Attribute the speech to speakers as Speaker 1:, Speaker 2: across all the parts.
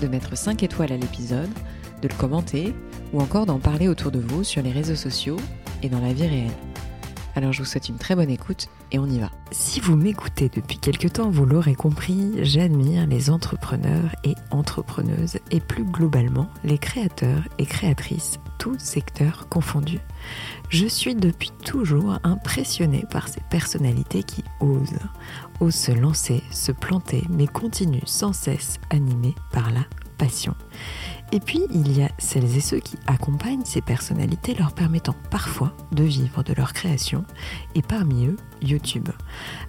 Speaker 1: de mettre 5 étoiles à l'épisode, de le commenter ou encore d'en parler autour de vous sur les réseaux sociaux et dans la vie réelle. Alors je vous souhaite une très bonne écoute et on y va. Si vous m'écoutez depuis quelque temps, vous l'aurez compris, j'admire les entrepreneurs et entrepreneuses et plus globalement les créateurs et créatrices, tous secteurs confondus. Je suis depuis toujours impressionnée par ces personnalités qui osent, osent se lancer, se planter, mais continuent sans cesse animées par la Et puis, il y a celles et ceux qui accompagnent ces personnalités leur permettant parfois de vivre de leur création, et parmi eux, YouTube.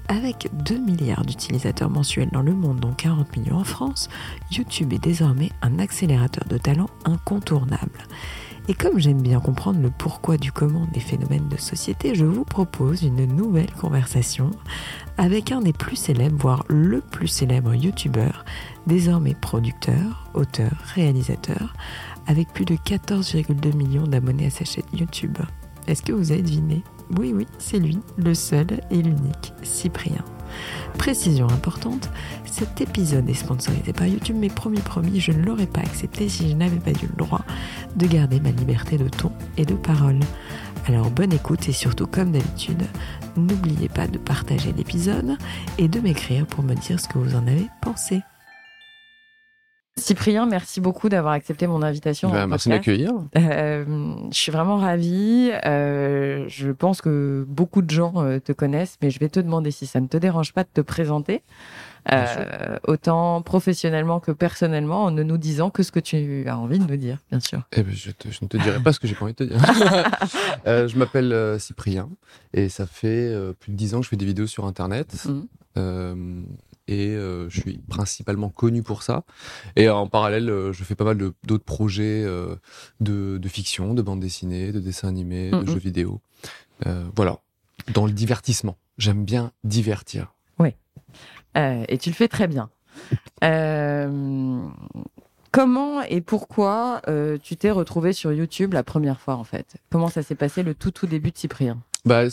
Speaker 1: Avec 2 milliards d'utilisateurs mensuels dans le monde, dont 40 millions en France, YouTube est désormais un accélérateur de talent incontournable. Et comme j'aime bien comprendre le pourquoi du comment des phénomènes de société, je vous propose une nouvelle conversation avec un des plus célèbres, voire le plus célèbre youtubeur, désormais producteur, auteur, réalisateur, avec plus de 14,2 millions d'abonnés à sa chaîne YouTube. Est-ce que vous avez deviné? Oui, oui, c'est lui, le seul et l'unique, Cyprien. Précision importante, cet épisode est sponsorisé par YouTube, mais promis promis, je ne l'aurais pas accepté si je n'avais pas eu le droit de garder ma liberté de ton et de parole. Alors bonne écoute et surtout comme d'habitude, n'oubliez pas de partager l'épisode et de m'écrire pour me dire ce que vous en avez pensé. Cyprien, merci beaucoup d'avoir accepté mon invitation.
Speaker 2: Bah, merci de m'accueillir.
Speaker 1: Euh, je suis vraiment ravie. Euh, je pense que beaucoup de gens euh, te connaissent, mais je vais te demander si ça ne te dérange pas de te présenter, euh, autant professionnellement que personnellement, en ne nous disant que ce que tu as envie de nous dire, bien sûr.
Speaker 2: Eh ben, je, te- je ne te dirai pas ce que j'ai pas envie de te dire. Je m'appelle Cyprien et ça fait plus de 10 ans que je fais des vidéos sur Internet.
Speaker 1: Mhm.
Speaker 2: Euh, et euh, je suis principalement connu pour ça. Et en parallèle, euh, je fais pas mal d'autres projets euh, de, de fiction, de bande dessinée, de dessin animé,
Speaker 1: Mhm.
Speaker 2: de jeux vidéo. Voilà, dans le divertissement. J'aime bien divertir.
Speaker 1: Euh, et tu le fais très bien. Comment et pourquoi tu t'es retrouvé sur YouTube la première fois en fait? Comment ça s'est passé le tout tout début de Cyprien?
Speaker 2: Bah,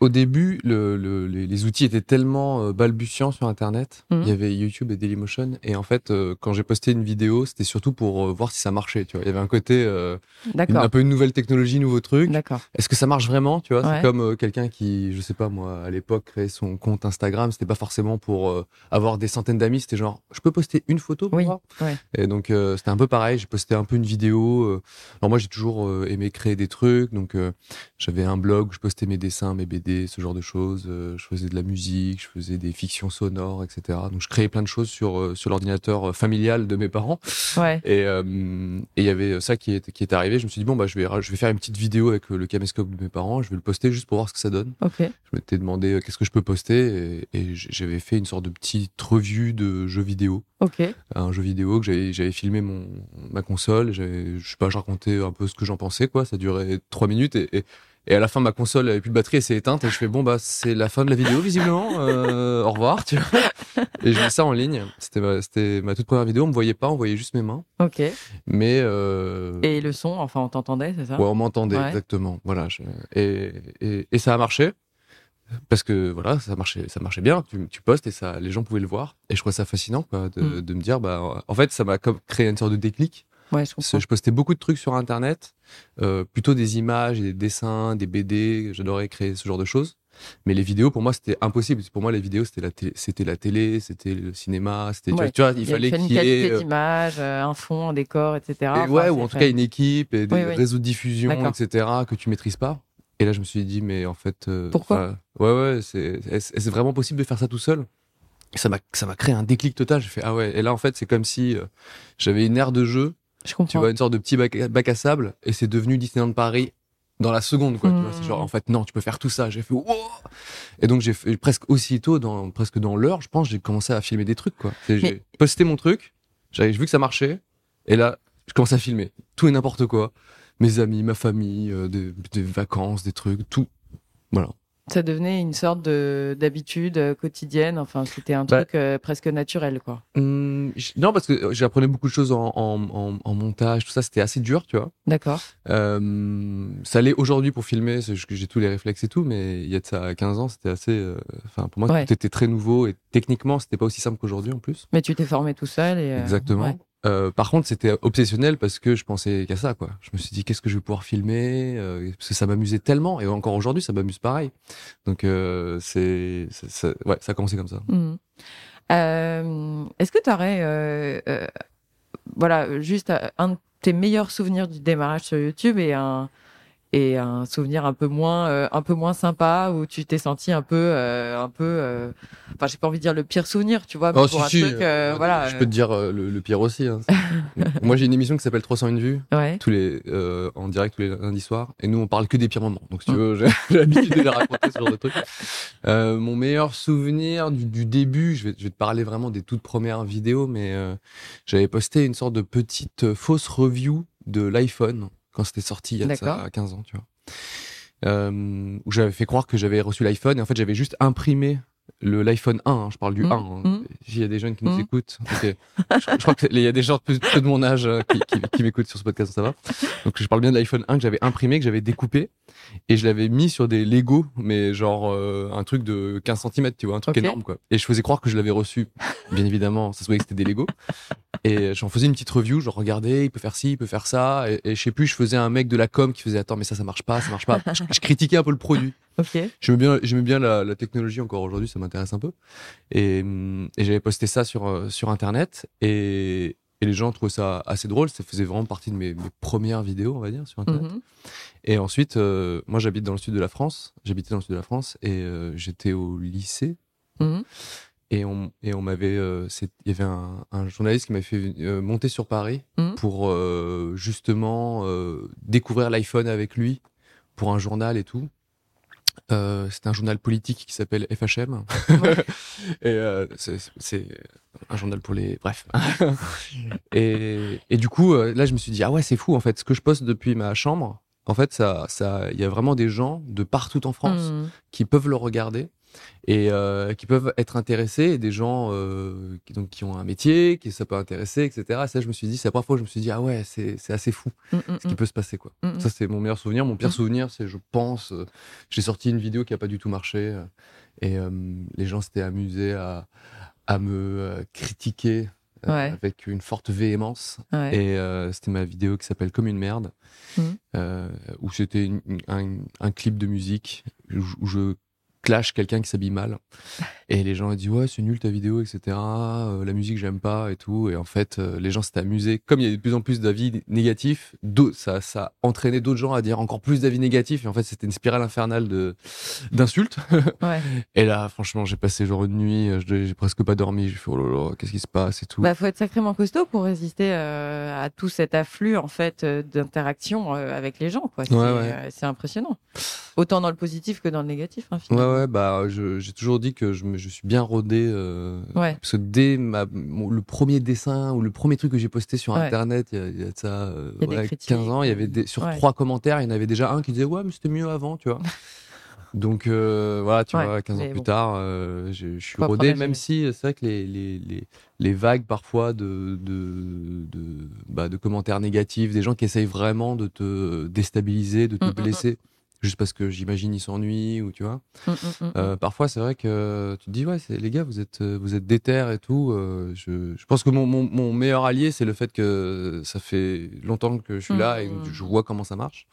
Speaker 2: au début, le, le- les, les outils étaient tellement euh, balbutiants sur Internet.
Speaker 1: Mhm.
Speaker 2: Il y avait YouTube et Dailymotion. Et en fait, euh, quand j'ai posté une vidéo, c'était surtout pour euh, voir si ça marchait. Tu vois, il y avait un côté, une- un peu une nouvelle technologie, nouveau truc.
Speaker 1: D'accord.
Speaker 2: Est-ce que ça marche vraiment Tu vois,
Speaker 1: Ouais.
Speaker 2: c'est comme quelqu'un qui, je sais pas moi, à l'époque créait son compte Instagram. C'était pas forcément pour avoir des centaines d'amis. C'était genre, je peux poster une photo pour
Speaker 1: Oui.
Speaker 2: voir
Speaker 1: Ouais.
Speaker 2: et donc c'était un peu pareil, j'ai posté un peu une vidéo. Alors moi j'ai toujours aimé créer des trucs, donc j'avais un blog où je postais mes dessins, mes BD, ce genre de choses. euh, je faisais de la musique, je faisais des fictions sonores, etc. Donc je créais plein de choses sur euh, sur l'ordinateur euh, familial de mes parents.
Speaker 1: Ouais.
Speaker 2: Et euh, et il y avait ça qui est qui est arrivé. Je me suis dit bon bah je vais je vais faire une petite vidéo avec le caméscope de mes parents. Je vais le poster juste pour voir ce que ça donne.
Speaker 1: Ok.
Speaker 2: Je m'étais demandé euh, qu'est-ce que je peux poster et, et j'avais fait une sorte de petite revue de jeux vidéo un jeu vidéo que j'avais filmé mon ma console je sais pas je racontais un peu ce que j'en pensais quoi ça durait trois minutes et, et et à la fin ma console avait plus de batterie elle s'est éteinte et je fais bon bah c'est la fin de la vidéo visiblement. Euh, au revoir tu vois. Et je mets ça en ligne. C'était ma, c'était ma toute première vidéo. On me voyait pas on voyait juste mes mains.
Speaker 1: Ok.
Speaker 2: mais euh,
Speaker 1: Et le son, enfin on t'entendait, c'est ça?
Speaker 2: Ouais, on m'entendait
Speaker 1: Ouais.
Speaker 2: exactement. Voilà je- et, et et ça a marché. Parce que voilà ça marchait ça marchait bien. Tu, tu postes et ça les gens pouvaient le voir. Et je trouvais ça fascinant quoi de,
Speaker 1: Mm.
Speaker 2: de me dire bah en fait ça m'a comme créé une sorte de déclic
Speaker 1: Ouais, je comprends.
Speaker 2: postais beaucoup de trucs sur internet euh, plutôt des images des dessins des BD j'adorais créer ce genre de choses mais les vidéos pour moi c'était impossible pour moi les vidéos c'était la télé c'était la télé c'était le cinéma c'était
Speaker 1: Ouais.
Speaker 2: tu vois il
Speaker 1: Il
Speaker 2: fallait
Speaker 1: une
Speaker 2: qu'il y ait
Speaker 1: qualité
Speaker 2: euh,
Speaker 1: d'image, euh, un fond, un décor, etc.
Speaker 2: et
Speaker 1: Enfin,
Speaker 2: ouais, ou en tout cas une équipe et des
Speaker 1: Oui, oui.
Speaker 2: réseaux de diffusion, etc., que tu maîtrises pas. Et là, je me suis dit, mais en fait. euh,
Speaker 1: Pourquoi
Speaker 2: Ouais, ouais, c'est est-ce- vraiment possible de faire ça tout seul? Ça m'a ça m'a créé un déclic total. J'ai fait, ah ouais, et là, en fait, c'est comme si euh, j'avais une aire de jeu,
Speaker 1: Je comprends.
Speaker 2: tu vois, une sorte de petit bac, à- bac à sable, et c'est devenu Disneyland Paris dans la seconde, quoi. Tu vois, c'est genre,
Speaker 1: Mmh.
Speaker 2: en fait, non, tu peux faire tout ça. J'ai fait, wow Et donc, j'ai fait presque aussitôt, dans, presque dans l'heure, je pense, j'ai commencé à filmer des trucs, quoi. J'ai posté mon truc, j'avais vu que ça marchait, et là, je commence à filmer tout et n'importe quoi. Mes amis, ma famille, euh, des, des vacances, des trucs, tout. Voilà.
Speaker 3: Ça devenait une sorte de d'habitude euh, quotidienne. Enfin, c'était un
Speaker 2: Bah.
Speaker 3: truc euh, presque naturel, quoi.
Speaker 2: Hum, j- non, parce que j'apprenais beaucoup de choses en, en, en- en montage, tout ça, c'était assez dur, tu vois.
Speaker 3: D'accord.
Speaker 2: Euh, ça l'est aujourd'hui pour filmer, j'ai tous les réflexes et tout, mais il y a de ça 15 ans, c'était assez. euh, Enfin, pour moi,
Speaker 3: Ouais.
Speaker 2: tout était très nouveau et techniquement, c'était pas aussi simple qu'aujourd'hui en plus.
Speaker 3: Mais tu t'es formé tout seul et.
Speaker 2: Exactement.
Speaker 3: ouais.
Speaker 2: Euh, par contre, c'était obsessionnel parce que je pensais qu'à ça, quoi. Je me suis dit, qu'est-ce que je vais pouvoir filmer euh, Parce que ça m'amusait tellement, et encore aujourd'hui, ça m'amuse pareil. Donc, euh, c'est, ça- ouais, ça a commencé comme ça.
Speaker 3: Euh, Est-ce que tu aurais, voilà, juste un de tes meilleurs souvenirs du démarrage sur YouTube et un et un souvenir un peu moins euh, un peu moins sympa où tu t'es senti un peu euh, un peu euh, enfin j'ai pas envie de dire le pire souvenir tu vois mais
Speaker 2: Oh,
Speaker 3: pour
Speaker 2: si,
Speaker 3: un
Speaker 2: si,
Speaker 3: truc euh, voilà
Speaker 2: Je peux te dire le, le pire aussi. hein. Moi, j'ai une émission qui s'appelle 301 vues.
Speaker 3: ouais
Speaker 2: tous les euh, en direct tous les lundis soirs et nous on parle que des pires moments donc si tu
Speaker 3: Mm.
Speaker 2: veux j'ai l'habitude de les raconter ce genre de trucs euh, mon meilleur souvenir du, du début je vais, je vais te parler vraiment des toutes premières vidéos mais euh, j'avais posté une sorte de petite fausse review de l'iPhone quand c'était sorti il y a ça
Speaker 3: D'accord.
Speaker 2: 15 ans tu vois euh, où j'avais fait croire que j'avais reçu l'iPhone et en fait j'avais juste imprimé le l'iPhone 1 hein, je parle du
Speaker 3: Mm,
Speaker 2: 1 hein.
Speaker 3: mm.
Speaker 2: s'il y a des jeunes qui nous
Speaker 3: Mm.
Speaker 2: écoutent je, je crois qu'il y a des gens plus, plus de mon âge euh, qui, qui, qui m'écoutent sur ce podcast ça va donc je parle bien de l'iPhone 1 que j'avais imprimé, que j'avais découpé et je l'avais mis sur des Lego, mais genre euh, un truc de 15 cm, tu vois, un truc énorme quoi. Et je faisais croire que je l'avais reçu. Bien évidemment, ça se voyait que c'était des Lego. Et j'en faisais une petite review, je regardais, il peut faire ci, il peut faire ça. Et, et je sais plus, je faisais un mec de la com qui faisait attends, mais ça, ça marche pas, ça marche pas. Je, je critiquais un peu le produit.
Speaker 3: Ok
Speaker 2: J'aimais bien, j'aimais bien la, la technologie encore aujourd'hui, ça m'intéresse un peu. Et, et j'avais posté ça sur, euh, sur internet et, et les gens trouvaient ça assez drôle. Ça faisait vraiment partie de mes, mes premières vidéos, on va dire, sur internet.
Speaker 3: Mhm.
Speaker 2: Et ensuite, euh, moi j'habite dans le sud de la France, j'habitais dans le sud de la France et euh, j'étais au lycée
Speaker 3: Mhm.
Speaker 2: et on, et on m'avait, euh, il y avait un, un journaliste qui m'avait fait monter sur Paris
Speaker 3: Mhm.
Speaker 2: pour justement découvrir l'iPhone avec lui pour un journal et tout. Euh, c'est un journal politique qui s'appelle FHM.
Speaker 3: Ouais.
Speaker 2: et euh, c'est- un journal pour les. Bref. et, et du coup, euh, là, je me suis dit, ah ouais, c'est fou, en fait, ce que je poste depuis ma chambre, en fait, ça, ça, il y a vraiment des gens de partout en France
Speaker 3: Mhm.
Speaker 2: qui peuvent le regarder et euh, qui peuvent être intéressés des gens euh, qui, donc, qui ont un métier, qui ça peut intéresser, etc. Et ça, je me suis dit, c'est la première fois où je me suis dit, ah ouais, c'est c'est assez fou
Speaker 3: Mhm.
Speaker 2: ce qui peut se passer, quoi. Ça, c'est mon meilleur souvenir. Mon pire souvenir, c'est, je pense, euh, j'ai sorti une vidéo qui a pas du tout marché et les gens s'étaient amusés à, à me critiquer
Speaker 3: Ouais.
Speaker 2: avec une forte véhémence.
Speaker 3: Ouais.
Speaker 2: Et euh, c'était ma vidéo qui s'appelle Comme une merde, euh, où c'était un, un clip de musique où, je- où je clash quelqu'un qui s'habille mal. Et les gens ont dit ouais c'est nul ta vidéo etc. Euh, la musique j'aime pas et tout. Et en fait euh, les gens s'étaient amusés. Comme il y a de plus en plus d'avis négatifs, ça, ça a entraîné d'autres gens à dire encore plus d'avis négatifs. Et en fait c'était une spirale infernale de d'insultes.
Speaker 3: Ouais.
Speaker 2: Et là franchement j'ai passé genre une nuit, euh, j'ai presque pas dormi. J'ai fait oh là là qu'est-ce qui se passe et tout.
Speaker 3: Bah, faut être sacrément costaud pour résister euh, à tout cet afflux en fait d'interactions euh, avec les gens. quoi. C'est
Speaker 2: Ouais, ouais.
Speaker 3: c'est impressionnant. Autant dans le positif que dans le négatif. Hein, finalement.
Speaker 2: Ouais, bah, j'ai toujours dit que je, me, je suis bien rodé. euh,
Speaker 3: Ouais.
Speaker 2: Parce que dès ma, mon- le premier dessin ou le premier truc que j'ai posté sur
Speaker 3: Ouais.
Speaker 2: Internet, il y a, il y a de ça euh,
Speaker 3: Il y a des
Speaker 2: ouais,
Speaker 3: critiques,
Speaker 2: 15 ans, il y avait des, sur trois commentaires, il y en avait déjà un qui disait Ouais, mais c'était mieux avant, tu vois. Donc euh, voilà, tu
Speaker 3: Ouais,
Speaker 2: vois, 15 ans plus
Speaker 3: bon.
Speaker 2: tard, euh, je, je suis rodé, même si euh, c'est vrai que les, les, les, les vagues parfois de, de, de, bah, de commentaires négatifs, des gens qui essayent vraiment de te déstabiliser, de te
Speaker 3: Mm, mm, mm.
Speaker 2: Juste parce que j'imagine ils s'ennuient ou tu vois.
Speaker 3: Mm, mm, mm,
Speaker 2: Euh, parfois, c'est vrai que tu te dis, ouais, les gars, vous êtes, euh, vous êtes déter et tout. euh, je, je pense que mon, mon, mon meilleur allié, c'est le fait que ça fait longtemps que je suis là et que je vois comment ça marche.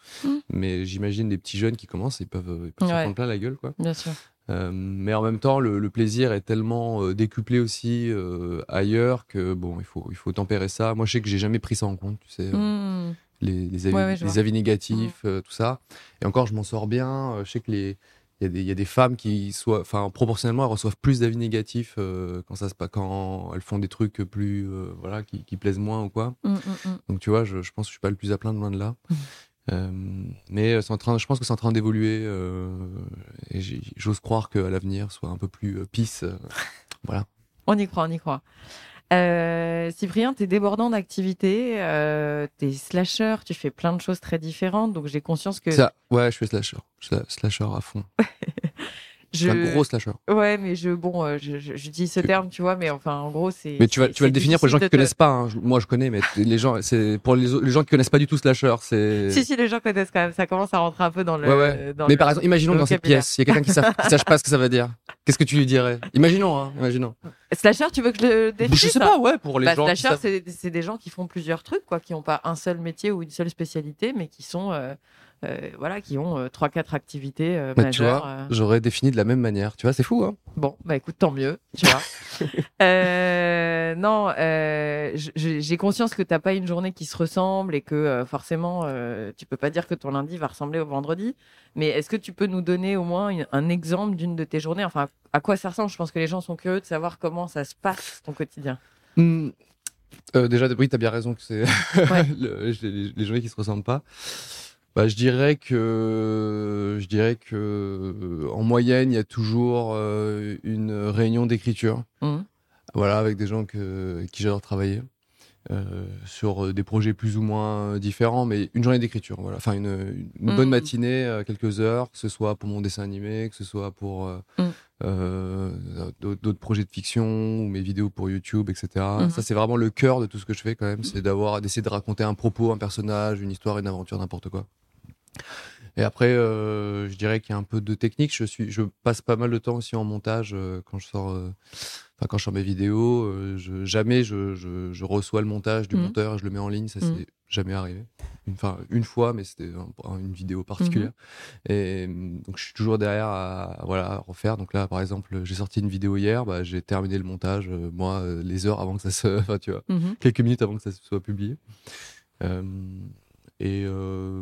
Speaker 2: Mais j'imagine des petits jeunes qui commencent, ils peuvent, ils peuvent
Speaker 3: Ouais.
Speaker 2: se prendre plein la gueule, quoi.
Speaker 3: Bien sûr.
Speaker 2: Euh, mais en même temps, le, le plaisir est tellement euh, décuplé aussi euh, ailleurs que bon, il faut, il faut tempérer ça. Moi, je sais que j'ai jamais pris ça en compte, tu sais. Les, les avis,
Speaker 3: Ouais, ouais, je
Speaker 2: les avis négatifs, euh, tout ça. Et encore, je m'en sors bien. Euh, je sais que les il y, a des- il y a des femmes qui soient, enfin, proportionnellement, elles reçoivent plus d'avis négatifs euh, quand ça se passe, quand elles font des trucs plus, euh, voilà, qui, qui plaisent moins ou quoi.
Speaker 3: Mm, mm, mm.
Speaker 2: Donc, tu vois, je, je pense que je suis pas le plus à plaindre loin de là. Mais en train, je pense que c'est en train d'évoluer et j'ose croire qu'à l'avenir soit un peu plus peace. voilà.
Speaker 3: On y croit, on y croit. Euh, Cyprien, tu es débordant d'activités, euh, tu es slasher, tu fais plein de choses très différentes, donc j'ai conscience que...
Speaker 2: Ça, ouais, je fais slasher. Je suis slasher à fond.
Speaker 3: je...
Speaker 2: Un gros slasher.
Speaker 3: Ouais, mais je, bon, euh, je, je, je dis ce terme, tu vois, mais enfin, en gros, c'est.
Speaker 2: Mais tu vas, tu vas le définir pour les gens qui
Speaker 3: de
Speaker 2: connaissent pas. hein. Moi, je connais, mais les gens, c'est pour les, les gens qui connaissent pas du tout slasher, c'est.
Speaker 3: Si, si, les gens connaissent quand même, ça commence à rentrer un peu dans le.
Speaker 2: Ouais, ouais.
Speaker 3: dans
Speaker 2: Mais
Speaker 3: le-
Speaker 2: par exemple, imaginons
Speaker 3: le
Speaker 2: dans cette pièce, il y a quelqu'un qui qui sache pas ce que ça veut dire. Qu'est-ce que tu lui dirais? Imaginons, hein, imaginons.
Speaker 3: Slasher, tu veux que je le définisse
Speaker 2: Je sais pas, ouais, pour les
Speaker 3: Bah,
Speaker 2: gens.
Speaker 3: slasher, c'est des gens qui font plusieurs trucs, quoi, qui n'ont pas un seul métier ou une seule spécialité, mais qui sont, euh, euh, voilà, qui ont euh, trois, quatre activités euh,
Speaker 2: Bah, tu
Speaker 3: majeures.
Speaker 2: vois,
Speaker 3: euh.
Speaker 2: j'aurais défini de la même manière. Tu vois, c'est fou, hein
Speaker 3: Bon, bah écoute, tant mieux, tu vois. Euh, non, euh, j'ai conscience que t'as pas une journée qui se ressemble et que euh, forcément, euh, tu peux pas dire que ton lundi va ressembler au vendredi. Mais est-ce que tu peux nous donner au moins une- un exemple d'une de tes journées? Enfin, à quoi ça ressemble? Je pense que les gens sont curieux de savoir comment ça se passe ton quotidien.
Speaker 2: Euh, déjà, oui, t'as bien raison que c'est
Speaker 3: Ouais.
Speaker 2: le- les, les journées qui se ressemblent pas. Bah, je dirais que je dirais que en moyenne, il y a toujours euh, une réunion d'écriture.
Speaker 3: Mhm.
Speaker 2: Voilà, avec des gens que, avec qui j'adore travailler euh, sur des projets plus ou moins différents, mais une journée d'écriture. Voilà, enfin une, une bonne
Speaker 3: Mhm.
Speaker 2: matinée, euh, quelques heures, que ce soit pour mon dessin animé, que ce soit pour euh, euh, d'autres projets de fiction ou mes vidéos pour YouTube, etc. Ça, c'est vraiment le cœur de tout ce que je fais quand même, c'est d'avoir d'essayer de raconter un propos, un personnage, une histoire, une aventure, n'importe quoi. Et après, euh, je dirais qu'il y a un peu de technique. Je suis, je passe pas mal de temps aussi en montage euh, quand je sors, euh, enfin quand je sors mes vidéos. je, jamais je, je, je reçois le montage du
Speaker 3: Mhm.
Speaker 2: monteur et je le mets en ligne. Ça,
Speaker 3: Mhm.
Speaker 2: c'est jamais arrivé. Enfin, une fois, mais c'était un- une vidéo particulière. Et euh, donc, je suis toujours derrière à, voilà, à refaire. Donc là, par exemple, j'ai sorti une vidéo hier. Bah, j'ai terminé le montage, moi, les heures avant que ça se, enfin, tu vois,
Speaker 3: Mhm.
Speaker 2: quelques minutes avant que ça soit publié. Euh, et, euh,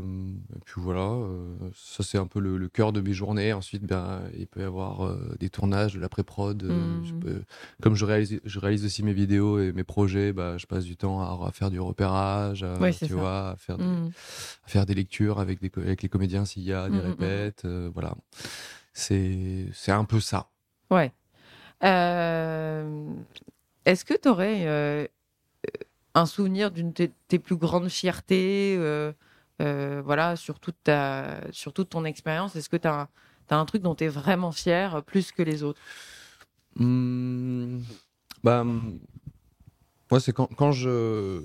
Speaker 2: et puis voilà, euh, ça c'est un peu le, le cœur de mes journées. Ensuite, ben, il peut y avoir euh, des tournages, de la pré-prod. peux- comme je réalise, je réalise aussi mes vidéos et mes projets, bah, je passe du temps à, à faire du repérage, à,
Speaker 3: Ouais,
Speaker 2: tu vois, à faire, des, à faire des lectures avec, des, co- avec les comédiens s'il y a des
Speaker 3: Mhm, mhm.
Speaker 2: répètes. voilà, c'est un peu ça.
Speaker 3: Ouais. Est-ce que tu aurais un souvenir d'une de tes, plus grandes fiertés euh, euh, voilà, sur, toute ta, sur toute ton expérience Est-ce que tu as, un truc dont tu es vraiment fier euh, plus que les autres?
Speaker 2: Hmm, bah, moi, c'est quand, quand je.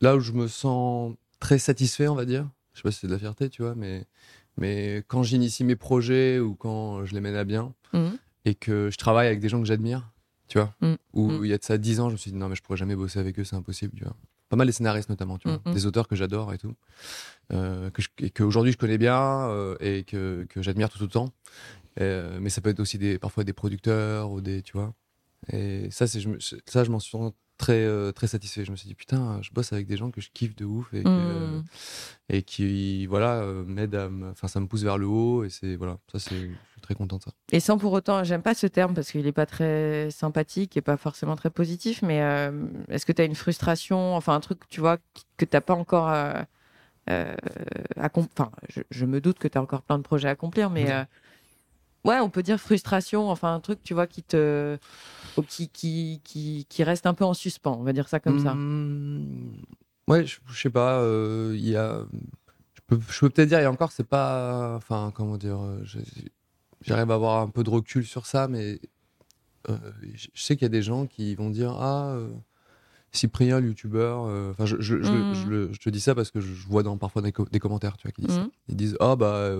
Speaker 2: Là où je me sens très satisfait, on va dire. Je sais pas si c'est de la fierté, tu vois, mais, mais quand j'initie mes projets ou quand je les mène à bien
Speaker 3: Mhm.
Speaker 2: et que je travaille avec des gens que j'admire, tu vois,
Speaker 3: Mhm.
Speaker 2: où
Speaker 3: Mhm.
Speaker 2: il y a de ça 10 ans, je me suis dit non, mais je pourrais jamais bosser avec eux, c'est impossible, tu vois. Pas mal les scénaristes notamment, tu vois,
Speaker 3: Mhm.
Speaker 2: des auteurs que j'adore et tout, euh, que je- et qu'aujourd'hui je connais bien euh, et que, que j'admire tout autant. Euh, mais ça peut être aussi des, parfois des producteurs ou des, tu vois. Et ça, c'est, je me- ça, je m'en suis très, euh, très satisfait. Je me suis dit, putain, je bosse avec des gens que je kiffe de ouf et, que- et qui, voilà, euh, m'aident à enfin, ça me pousse vers le haut et c'est, voilà, ça, c'est, très content ça.
Speaker 3: Et sans pour autant, j'aime pas ce terme parce qu'il est pas très sympathique et pas forcément très positif, mais euh, est-ce que tu as une frustration, enfin un truc, tu vois, que t'as pas encore. euh, euh, Enfin, je, je me doute que tu as encore plein de projets à accomplir, mais. Euh, Ouais, on peut dire frustration, enfin un truc, tu vois, qui te, qui, qui, qui, qui reste un peu en suspens, on va dire ça comme ça.
Speaker 2: Mmh, Ouais, je, je sais pas, euh, y a, je peux, je peux peut-être dire, et encore, c'est pas, enfin, comment dire, euh, j'arrive à avoir un peu de recul sur ça, mais euh, je sais qu'il y a des gens qui vont dire, ah, euh, Cyprien, le youtubeur, enfin, je, je, je, te dis ça parce que je vois dans parfois des, co- des commentaires, tu vois, qui disent ça.
Speaker 3: Mhm.
Speaker 2: Ils disent, ah, bah,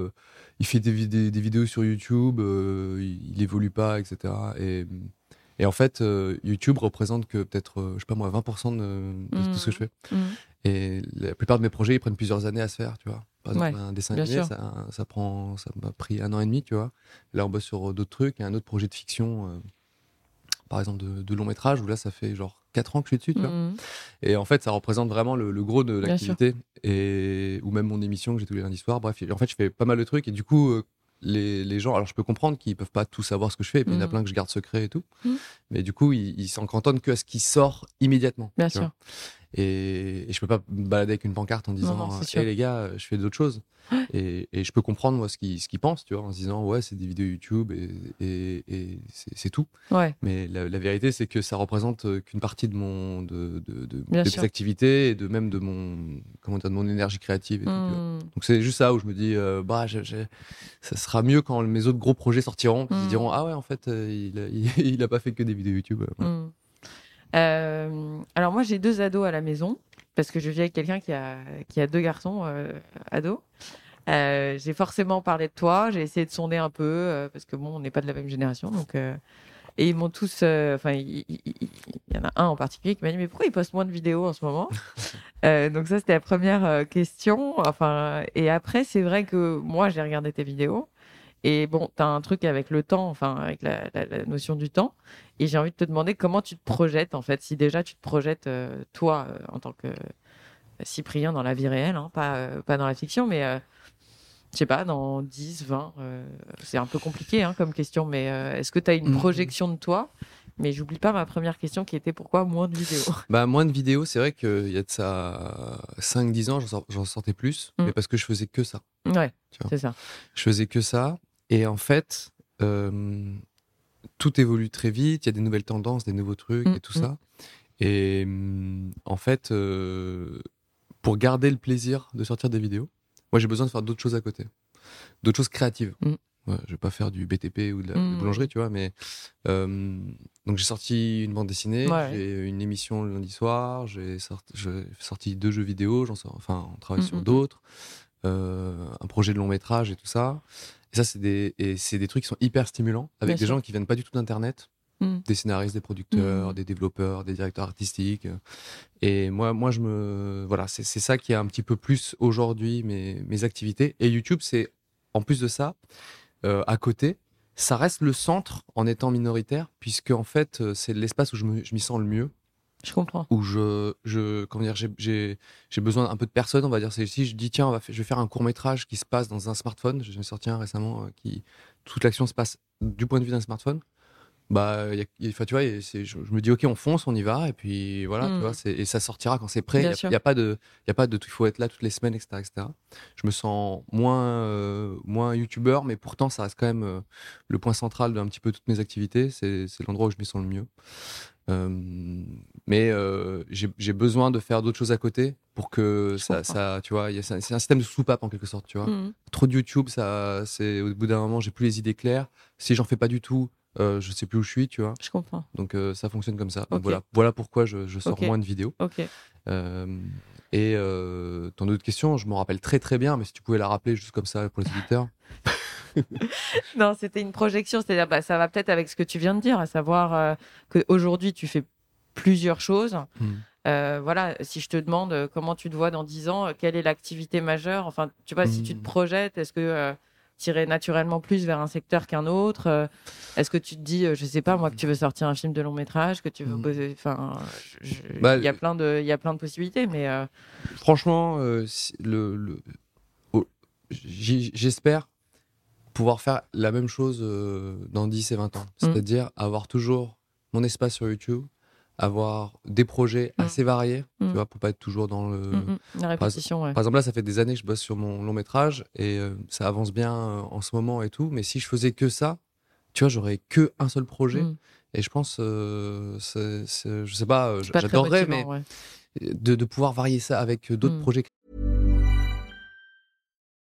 Speaker 2: il fait des, vid- des, vidéos sur YouTube, il, il évolue pas, etc. Et, et en fait, euh, YouTube représente que peut-être, euh, je sais pas moi, 20% de, de tout ce que je fais.
Speaker 3: Mhm.
Speaker 2: Et la plupart de mes projets, ils prennent plusieurs années à se faire, tu vois. Par exemple,
Speaker 3: Ouais,
Speaker 2: un dessin animé, ça, ça prend, ça m'a pris un an et demi, tu vois. Là, on bosse sur euh, d'autres trucs. Il y a un autre projet de fiction, euh, par exemple, de, de long métrage, où là, ça fait genre 4 ans que je suis dessus, tu vois.
Speaker 3: Mhm.
Speaker 2: Et en fait, ça représente vraiment le, le gros de l'activité. Et, ou même mon émission que j'ai tous les lundis soirs. Bref, en fait, je fais pas mal de trucs. Et du coup, euh, les, les gens, alors je peux comprendre qu'ils peuvent pas tout savoir ce que je fais. Et puis, il y en a
Speaker 3: Mhm.
Speaker 2: plein que je garde secret et tout.
Speaker 3: Mhm.
Speaker 2: Mais du coup, ils s'en cantonnent que à ce qui sort immédiatement.
Speaker 3: Bien sûr.
Speaker 2: vois. Et, et je peux pas me balader avec une pancarte en disant Hé
Speaker 3: sûr.
Speaker 2: les gars, je fais d'autres choses. Et, et je peux comprendre moi ce qu'ils ce pensent, tu vois, en se disant ouais, c'est des vidéos YouTube et, c'est tout.
Speaker 3: Ouais.
Speaker 2: Mais la, la vérité, c'est que ça représente euh, qu'une partie de mon de, de, de,
Speaker 3: Bien
Speaker 2: de
Speaker 3: sûr.
Speaker 2: mes activités et de même de mon comment dire de mon énergie créative. Et tout, tu vois.
Speaker 3: Mm.
Speaker 2: Donc c'est juste ça où je me dis euh, bah je- je- ça sera mieux quand mes autres gros projets sortiront, qu'ils se
Speaker 3: Mm.
Speaker 2: diront ah ouais en fait euh, il, a, il, il a pas fait que des vidéos YouTube. Voilà.
Speaker 3: Mm. Euh, alors moi j'ai deux ados à la maison parce que je vis avec quelqu'un qui a qui a deux garçons euh, ados. Euh, j'ai forcément parlé de toi, j'ai essayé de sonder un peu euh, parce que bon on n'est pas de la même génération donc euh, et ils m'ont tous euh, enfin il, il y en a un en particulier qui m'a dit mais pourquoi il poste moins de vidéos en ce moment? Euh, donc ça c'était la première question. Enfin et après c'est vrai que moi j'ai regardé tes vidéos et bon t'as un truc avec le temps enfin avec la- la- la notion du temps et j'ai envie de te demander comment tu te projettes, en fait, si déjà tu te projettes, euh, toi, euh, en tant que Cyprien, dans la vie réelle, hein, pas, euh, pas dans la fiction, mais euh, je sais pas, dans 10, 20, euh, c'est un peu compliqué hein, comme question, mais euh, est-ce que tu as une
Speaker 2: Mhm.
Speaker 3: projection de toi? Mais j'oublie pas ma première question qui était pourquoi moins de vidéos?
Speaker 2: Bah moins de vidéos, c'est vrai qu'il y a de ça 5-10 ans j'en sor- j'en sortais plus,
Speaker 3: Mm.
Speaker 2: mais parce que je faisais que ça.
Speaker 3: Ouais,
Speaker 2: Tu
Speaker 3: c'est ça.
Speaker 2: Je faisais que ça et en fait euh, tout évolue très vite, il y a des nouvelles tendances, des nouveaux trucs
Speaker 3: Mm,
Speaker 2: et tout
Speaker 3: mm.
Speaker 2: ça. Et hum, en fait, euh, pour garder le plaisir de sortir des vidéos, moi j'ai besoin de faire d'autres choses à côté, d'autres choses créatives.
Speaker 3: Mm.
Speaker 2: Ouais, je vais pas faire du BTP ou de la,
Speaker 3: Mm.
Speaker 2: boulangerie, tu vois, mais euh, donc j'ai sorti une bande dessinée,
Speaker 3: Ouais.
Speaker 2: j'ai une émission le lundi soir, j'ai sorti, deux jeux vidéo, j'en sors, enfin on travaille
Speaker 3: Mm,
Speaker 2: sur
Speaker 3: mm, mm.
Speaker 2: d'autres, euh, un projet de long métrage et tout ça. Et ça c'est des et des trucs qui sont hyper stimulants avec
Speaker 3: Bien
Speaker 2: des
Speaker 3: sûr.
Speaker 2: gens qui viennent pas du tout d'internet,
Speaker 3: Mm.
Speaker 2: des scénaristes, des producteurs,
Speaker 3: Mm.
Speaker 2: des développeurs, des directeurs artistiques. Et moi, moi je me. Voilà, c'est ça qui est un petit peu plus aujourd'hui mes, mes activités. Et YouTube, c'est en plus de ça, euh, à côté, ça reste le centre en étant minoritaire, puisque en fait, euh, c'est l'espace où je m'y sens le mieux,
Speaker 3: Je comprends.
Speaker 2: où je, je comment dire, j'ai- besoin un peu de personnes, on va dire. Si je dis tiens, on va je vais faire un court métrage qui se passe dans un smartphone. J'en ai sorti un récemment euh, qui toute l'action se passe du point de vue d'un smartphone. Bah, y a- il y a- enfin, tu vois, je, je me dis ok, on fonce, on y va, et puis voilà,
Speaker 3: Mm.
Speaker 2: tu vois, c'est- et ça sortira quand c'est prêt. Il y a- pas de, y a pas de, il faut être là toutes les semaines, etc., etc. Je me sens moins, euh, moins youtubeur, mais pourtant ça reste quand même euh, le point central d'un petit peu toutes mes activités. C'est l'endroit où je m'y sens le mieux. Euh, mais j'ai besoin de faire d'autres choses à côté pour que ça, tu vois, c'est un système de soupape en quelque sorte, tu vois.
Speaker 3: Mm.
Speaker 2: Trop de YouTube, ça, c'est au bout d'un moment, j'ai plus les idées claires. Si j'en fais pas du tout, euh, je sais plus où je suis, tu vois.
Speaker 3: Je comprends.
Speaker 2: Donc euh, ça fonctionne comme ça. Donc voilà, voilà pourquoi je, je sors moins de vidéos.
Speaker 3: Ok.
Speaker 2: Euh, et euh, ton autre question, je m'en rappelle très très bien, mais si tu pouvais la rappeler juste comme ça pour les auditeurs.
Speaker 3: Non, c'était une projection, c'est-à-dire bah, ça va peut-être avec ce que tu viens de dire, à savoir euh, qu'aujourd'hui tu fais plusieurs choses.
Speaker 2: Hmm.
Speaker 3: Euh, voilà, si je te demande euh, comment tu te vois dans 10 ans, euh, quelle est l'activité majeure, enfin, tu vois, si tu te
Speaker 2: Hmm.
Speaker 3: projettes, est-ce que irais naturellement plus vers un secteur qu'un autre Euh, Est-ce que tu te dis, euh, je sais pas, moi, que tu veux sortir un film de long métrage, que tu veux
Speaker 2: Hmm.
Speaker 3: poser. Enfin,
Speaker 2: Bah,
Speaker 3: il y a plein de, il y a plein de possibilités, mais euh,
Speaker 2: Franchement, euh, le, oh, j'espère pouvoir faire la même chose euh, dans 10 et 20 ans.
Speaker 3: Mm.
Speaker 2: C'est-à-dire avoir toujours mon espace sur YouTube, avoir des projets
Speaker 3: Mm.
Speaker 2: assez variés,
Speaker 3: Mm.
Speaker 2: tu vois, pour pas être toujours dans le.
Speaker 3: mm, mm, la répétition, ouais.
Speaker 2: Par exemple, là, ça fait des années que je bosse sur mon long métrage et euh, ça avance bien euh, en ce moment et tout. Mais si je faisais que ça, tu vois, j'aurais que un seul projet.
Speaker 3: Mm.
Speaker 2: Et je pense, euh, c'est- je sais pas, euh, j'adorerais, mais
Speaker 3: ouais.
Speaker 2: de, de pouvoir varier ça avec d'autres
Speaker 3: Mm.
Speaker 2: projets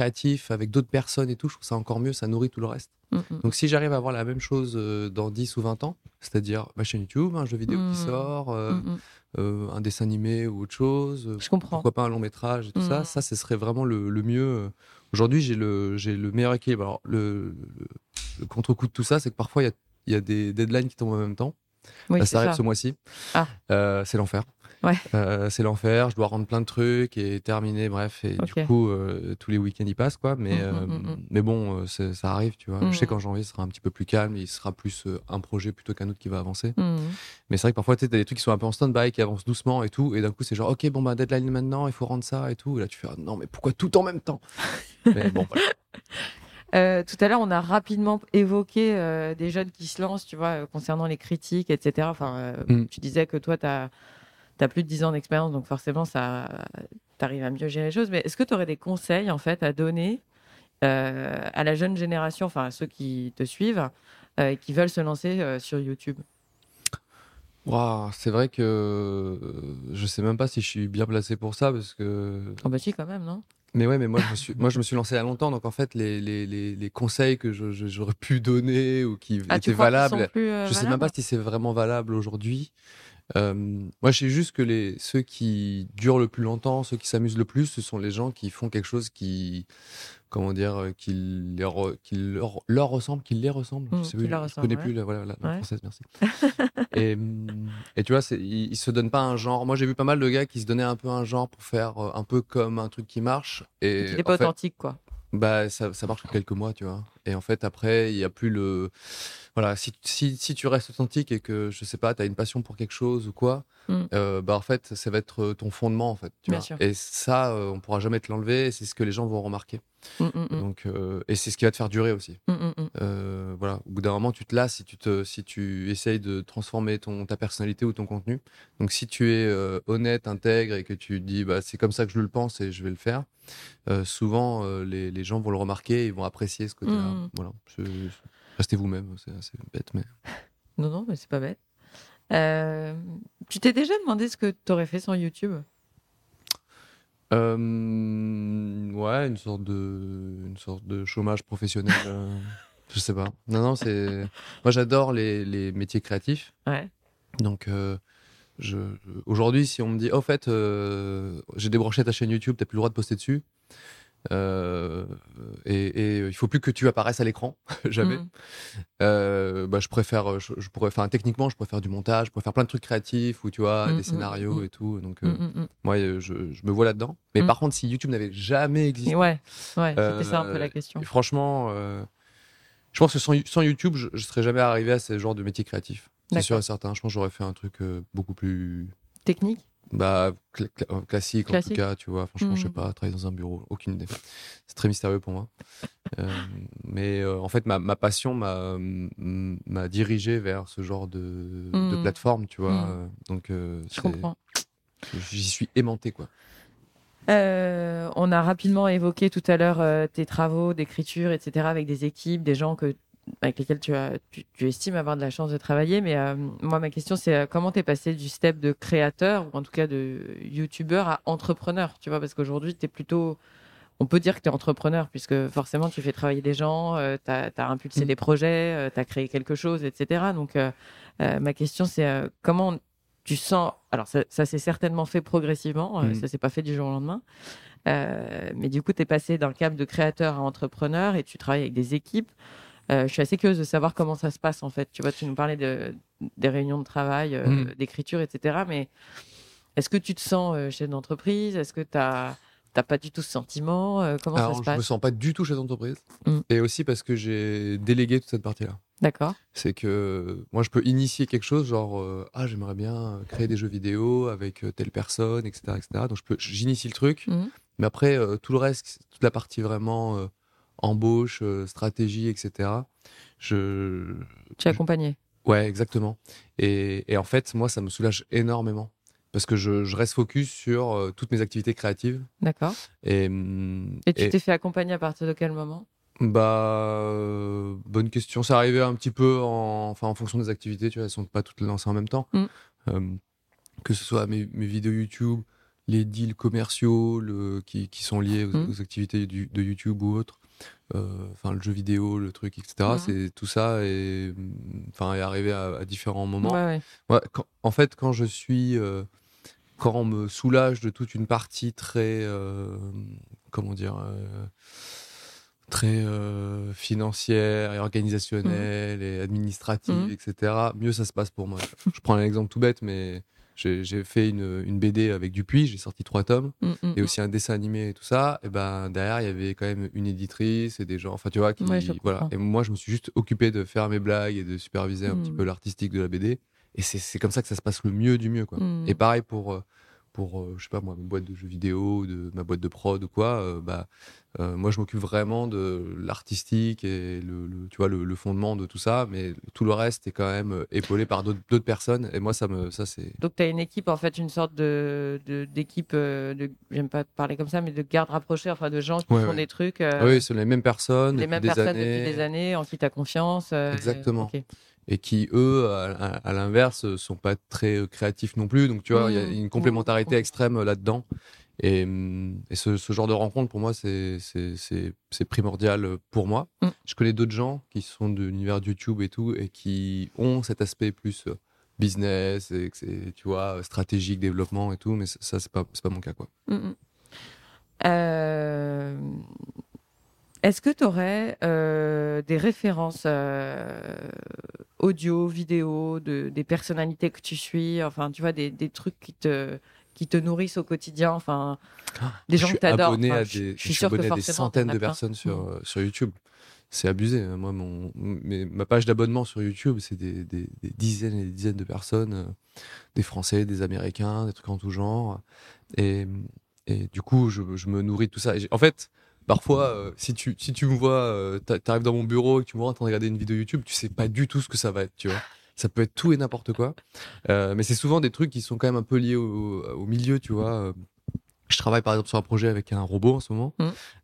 Speaker 2: Avec d'autres personnes et tout, je trouve ça encore mieux, ça nourrit tout le reste.
Speaker 3: Mm, mm.
Speaker 2: Donc si j'arrive à avoir la même chose euh, dans 10 ou 20 ans, c'est-à-dire ma chaîne YouTube, un jeu vidéo
Speaker 3: Mm.
Speaker 2: qui sort, euh,
Speaker 3: Mm, mm.
Speaker 2: euh, un dessin animé ou autre chose,
Speaker 3: Je comprends.
Speaker 2: pourquoi pas un long métrage et tout ça,
Speaker 3: Mm.
Speaker 2: ça ce serait vraiment le, le mieux. Aujourd'hui j'ai le, le meilleur équilibre. Alors le, le- le contre-coup de tout ça, c'est que parfois il y a, il y a des deadlines qui tombent en même temps.
Speaker 3: Oui,
Speaker 2: Là,
Speaker 3: c'est
Speaker 2: ça arrive
Speaker 3: ça.
Speaker 2: ce mois-ci.
Speaker 3: Ah.
Speaker 2: Euh, c'est l'enfer.
Speaker 3: Ouais.
Speaker 2: Euh, c'est l'enfer. Je dois rendre plein de trucs et terminer. Bref, et du coup, euh, tous les week-ends y passent, quoi. Mais,
Speaker 3: Mm, mm,
Speaker 2: euh,
Speaker 3: mm,
Speaker 2: mais bon, ça arrive, tu vois. Je sais qu'en janvier, ce sera un petit peu plus calme. Il sera plus un projet plutôt qu'un autre qui va avancer. Mais c'est vrai que parfois, tu t'as des trucs qui sont un peu en stand-by, qui avancent doucement et tout. Et d'un coup, c'est genre, ok, bon, bah, deadline maintenant, il faut rendre ça et tout. Et là, tu fais, ah, non, mais pourquoi tout en même temps? Mais bon, voilà.
Speaker 3: Euh, tout à l'heure, on a rapidement évoqué euh, des jeunes qui se lancent, tu vois, euh, concernant les critiques, etc. Enfin,
Speaker 2: Mm.
Speaker 3: tu disais que toi, tu as, plus de 10 ans d'expérience, donc forcément, ça, t'arrives à mieux gérer les choses. Mais est-ce que tu aurais des conseils, en fait, à donner euh, à la jeune génération, enfin, à ceux qui te suivent, euh, qui veulent se lancer euh, sur YouTube?
Speaker 2: Waouh, c'est vrai que je sais même pas si je suis bien placé pour ça parce que.
Speaker 3: Oh, bah si, quand même, non?
Speaker 2: Mais ouais, mais moi je me suis, moi je me suis lancé il y a longtemps, donc en fait les, les, les, les conseils que je- je- j'aurais pu donner ou qui
Speaker 3: Ah, tu
Speaker 2: étaient valables,
Speaker 3: plus, euh,
Speaker 2: je sais même
Speaker 3: valables?
Speaker 2: pas si c'est vraiment valable aujourd'hui. Euh, moi, je sais juste que les ceux qui durent le plus longtemps, ceux qui s'amusent le plus, ce sont les gens qui font quelque chose qui, comment dire, euh, qui, les re- qui leur, leur ressemble, qui les ressemble.
Speaker 3: Mm,
Speaker 2: je
Speaker 3: qui
Speaker 2: je connais plus la, voilà, la, la
Speaker 3: Ouais.
Speaker 2: française, merci. et, et tu vois, ils, ils se donnent pas un genre. Moi, j'ai vu pas mal de gars qui se donnaient un peu un genre pour faire euh, un peu comme un truc qui marche. Et
Speaker 3: Il n'est pas
Speaker 2: fait,
Speaker 3: authentique, quoi.
Speaker 2: bah, ça, ça marche que quelques mois, tu vois. Et en fait, après, il n'y a plus le. Voilà, si, si, si tu restes authentique et que, je sais pas, tu as une passion pour quelque chose ou quoi,
Speaker 3: Mm.
Speaker 2: euh, bah, en fait, ça va être euh, ton fondement, en fait. Tu vois. Et ça, euh, on pourra jamais te l'enlever et c'est ce que les gens vont remarquer.
Speaker 3: Mm, mm.
Speaker 2: Donc, euh, et c'est ce qui va te faire durer aussi. Voilà, au bout d'un moment, tu te lasses si tu, te, si tu essayes de transformer ton, ta personnalité ou ton contenu. Donc, si tu es honnête, intègre et que tu dis bah, c'est comme ça que je le pense et je vais le faire, souvent les, les gens vont le remarquer et ils vont apprécier ce côté-là. Voilà, C'est- restez vous-même, c'est assez bête, mais.
Speaker 3: Non, non, mais c'est pas bête. Euh, tu t'es déjà demandé ce que tu aurais fait sans YouTube?
Speaker 2: Euh, ouais, une sorte de, une sorte de chômage professionnel. euh, je sais pas. Non, non, c'est. Moi, j'adore les, les métiers créatifs.
Speaker 3: Ouais.
Speaker 2: Donc, je, aujourd'hui, si on me dit, au fait, j'ai débranché ta chaîne YouTube, t'as plus le droit de poster dessus. Euh, et, et il faut plus que tu apparaisses à l'écran, jamais.
Speaker 3: Mm.
Speaker 2: Euh, bah, je préfère, je, je pourrais, enfin, techniquement, je préfère du montage, je préfère plein de trucs créatifs ou tu vois,
Speaker 3: Mm,
Speaker 2: des
Speaker 3: mm,
Speaker 2: scénarios et tout. Donc, euh, moi, euh, je, je me vois là-dedans. Mais par contre, si YouTube n'avait jamais existé,
Speaker 3: ouais, ouais c'était ça un peu
Speaker 2: Euh,
Speaker 3: la question.
Speaker 2: franchement, euh, je pense que sans, sans YouTube, je, je serais jamais arrivé à ce genre de métier créatif. C'est sûr et certain. Je pense que j'aurais fait un truc euh, beaucoup plus
Speaker 3: Technique?
Speaker 2: Bah, euh, classique, en tout cas, tu vois. Franchement, je sais
Speaker 3: Mm.
Speaker 2: pas, travailler dans un bureau, aucune idée. C'est très mystérieux pour moi. Euh, mais euh, en fait, ma, ma passion m'a dirigé vers ce genre de, de
Speaker 3: Mm.
Speaker 2: plateforme, tu vois.
Speaker 3: Mm.
Speaker 2: Euh, Donc, euh,
Speaker 3: Je comprends.
Speaker 2: j'y suis aimanté, quoi.
Speaker 3: On a rapidement évoqué tout à l'heure tes travaux d'écriture, etc., avec des équipes, des gens que, avec lesquels tu, as, tu, tu estimes avoir de la chance de travailler. Mais euh, moi, ma question, c'est euh, comment tu es passé du step de créateur, ou en tout cas de youtubeur, à entrepreneur Tu vois, parce qu'aujourd'hui, tu es plutôt. On peut dire que tu es entrepreneur, puisque forcément, tu fais travailler des gens, tu as, impulsé
Speaker 2: Mm.
Speaker 3: des projets, tu as créé quelque chose, etc. Donc, euh, euh, ma question, c'est euh, comment tu sens. Alors, ça, ça s'est certainement fait progressivement, euh,
Speaker 2: Mm.
Speaker 3: ça s'est pas fait du jour au lendemain. Euh, mais du coup, tu es passé d'un cap de créateur à entrepreneur et tu travailles avec des équipes. Euh, je suis assez curieuse de savoir comment ça se passe en fait. Tu vois, tu nous parlais de, des réunions de travail, euh,
Speaker 2: Mm.
Speaker 3: d'écriture, etc. Mais est-ce que tu te sens euh, chef d'entreprise? Est-ce que tu n'as pas du tout ce sentiment Euh, Comment
Speaker 2: Alors,
Speaker 3: ça se
Speaker 2: je me
Speaker 3: passe?
Speaker 2: sens pas du tout chef d'entreprise.
Speaker 3: Mm.
Speaker 2: Et aussi parce que j'ai délégué toute cette partie-là.
Speaker 3: D'accord.
Speaker 2: c'est que moi je peux initier quelque chose genre euh, ah j'aimerais bien créer des jeux vidéo avec telle personne etc etc donc j'initie le truc
Speaker 3: Mhm.
Speaker 2: mais après euh, tout le reste toute la partie vraiment embauche euh, stratégie etc je
Speaker 3: Tu es accompagné.
Speaker 2: ouais exactement et, et en fait moi ça me soulage énormément parce que je, je reste focus sur euh, toutes mes activités créatives
Speaker 3: D'accord.
Speaker 2: et
Speaker 3: Et tu
Speaker 2: et-
Speaker 3: t'es fait accompagner à partir de quel moment?
Speaker 2: Bah, euh, bonne question. Ça arrivait un petit peu en, enfin, en fonction des activités, tu vois, elles sont pas toutes lancées en même temps.
Speaker 3: Mm.
Speaker 2: Euh, que ce soit mes, mes vidéos YouTube, les deals commerciaux le, qui, qui sont liés aux,
Speaker 3: Mm.
Speaker 2: aux activités du- de YouTube ou autres. Euh, Enfin, le jeu vidéo, le truc, etc.
Speaker 3: Mm.
Speaker 2: C'est tout ça et enfin est arrivé à, à différents moments.
Speaker 3: Ouais, ouais.
Speaker 2: Ouais, quand- en fait, quand je suis. euh, quand on me soulage de toute une partie très. euh, comment dire euh, très financière et organisationnelle et administrative,
Speaker 3: Mhm.
Speaker 2: etc., mieux ça se passe pour moi. Je prends un exemple tout bête, mais j'ai fait une, une BD avec Dupuis, j'ai sorti trois tomes,
Speaker 3: Mm, mm,
Speaker 2: et aussi un dessin animé et tout ça. Et ben derrière, il y avait quand même une éditrice et des gens, enfin tu vois, qui,
Speaker 3: Ouais,
Speaker 2: voilà. Et moi, je me suis juste occupé de faire mes blagues et de superviser un petit peu l'artistique de la BD. Et c'est comme ça que ça se passe le mieux du mieux, quoi.
Speaker 3: mm.
Speaker 2: Et pareil pour, euh, pour euh, je sais pas moi, ma boîte de jeux vidéo, de ma boîte de prod ou quoi, euh, bah, euh, moi je m'occupe vraiment de l'artistique et le, le- tu vois, le, le fondement de tout ça, mais tout le reste est quand même épaulé par d'autres personnes. Et moi, ça, me, ça c'est.
Speaker 3: Donc, tu as une équipe, en fait, une sorte de de- d'équipe, euh, de, j'aime pas parler comme ça, mais de garde rapprochée, enfin, de gens qui
Speaker 2: Ouais,
Speaker 3: font
Speaker 2: ouais.
Speaker 3: des trucs.
Speaker 2: oui, c'est les mêmes personnes.
Speaker 3: les mêmes
Speaker 2: des
Speaker 3: personnes
Speaker 2: années,
Speaker 3: depuis des années, en qui tu as confiance.
Speaker 2: Exactement. Et qui, eux, à, à- à l'inverse, sont pas très euh, créatifs non plus. Donc, tu vois, il y a
Speaker 3: Mhm.
Speaker 2: une complémentarité extrême euh, là-dedans. Et, et ce, ce genre de rencontre, pour moi, c'est primordial euh, pour moi.
Speaker 3: Mm.
Speaker 2: Je connais d'autres gens qui sont de l'univers YouTube et tout, et qui ont cet aspect plus business, et que c'est, tu vois, stratégique, développement et tout, mais ça, c'est pas, pas mon cas, quoi.
Speaker 3: Mm, mm. Euh, Est-ce que tu aurais des références euh, audio, vidéo, de, des personnalités que tu suis, enfin, tu vois, des, des trucs qui te, qui te nourrissent au quotidien, enfin, des
Speaker 2: Je
Speaker 3: gens que tu adores.
Speaker 2: à des,
Speaker 3: je,
Speaker 2: je
Speaker 3: suis que
Speaker 2: abonné à des centaines de personnes sur,
Speaker 3: Mm.
Speaker 2: euh, sur YouTube. C'est abusé. hein. Moi, mon, mes- ma page d'abonnement sur YouTube, c'est des, des- des dizaines et des dizaines de personnes, euh, des Français, des Américains, des trucs en tout genre. Et, et du coup, je, je me nourris de tout ça. Et en fait, parfois, euh, si, tu, si tu me vois, euh, t'a- t'arrives dans mon bureau et que tu me vois en train de regarder une vidéo YouTube, tu sais pas du tout ce que ça va être, tu vois. Ça peut être tout et n'importe quoi. Euh, mais c'est souvent des trucs qui sont quand même un peu liés au, au milieu, tu vois. Euh, Je travaille par exemple sur un projet avec un robot en ce moment.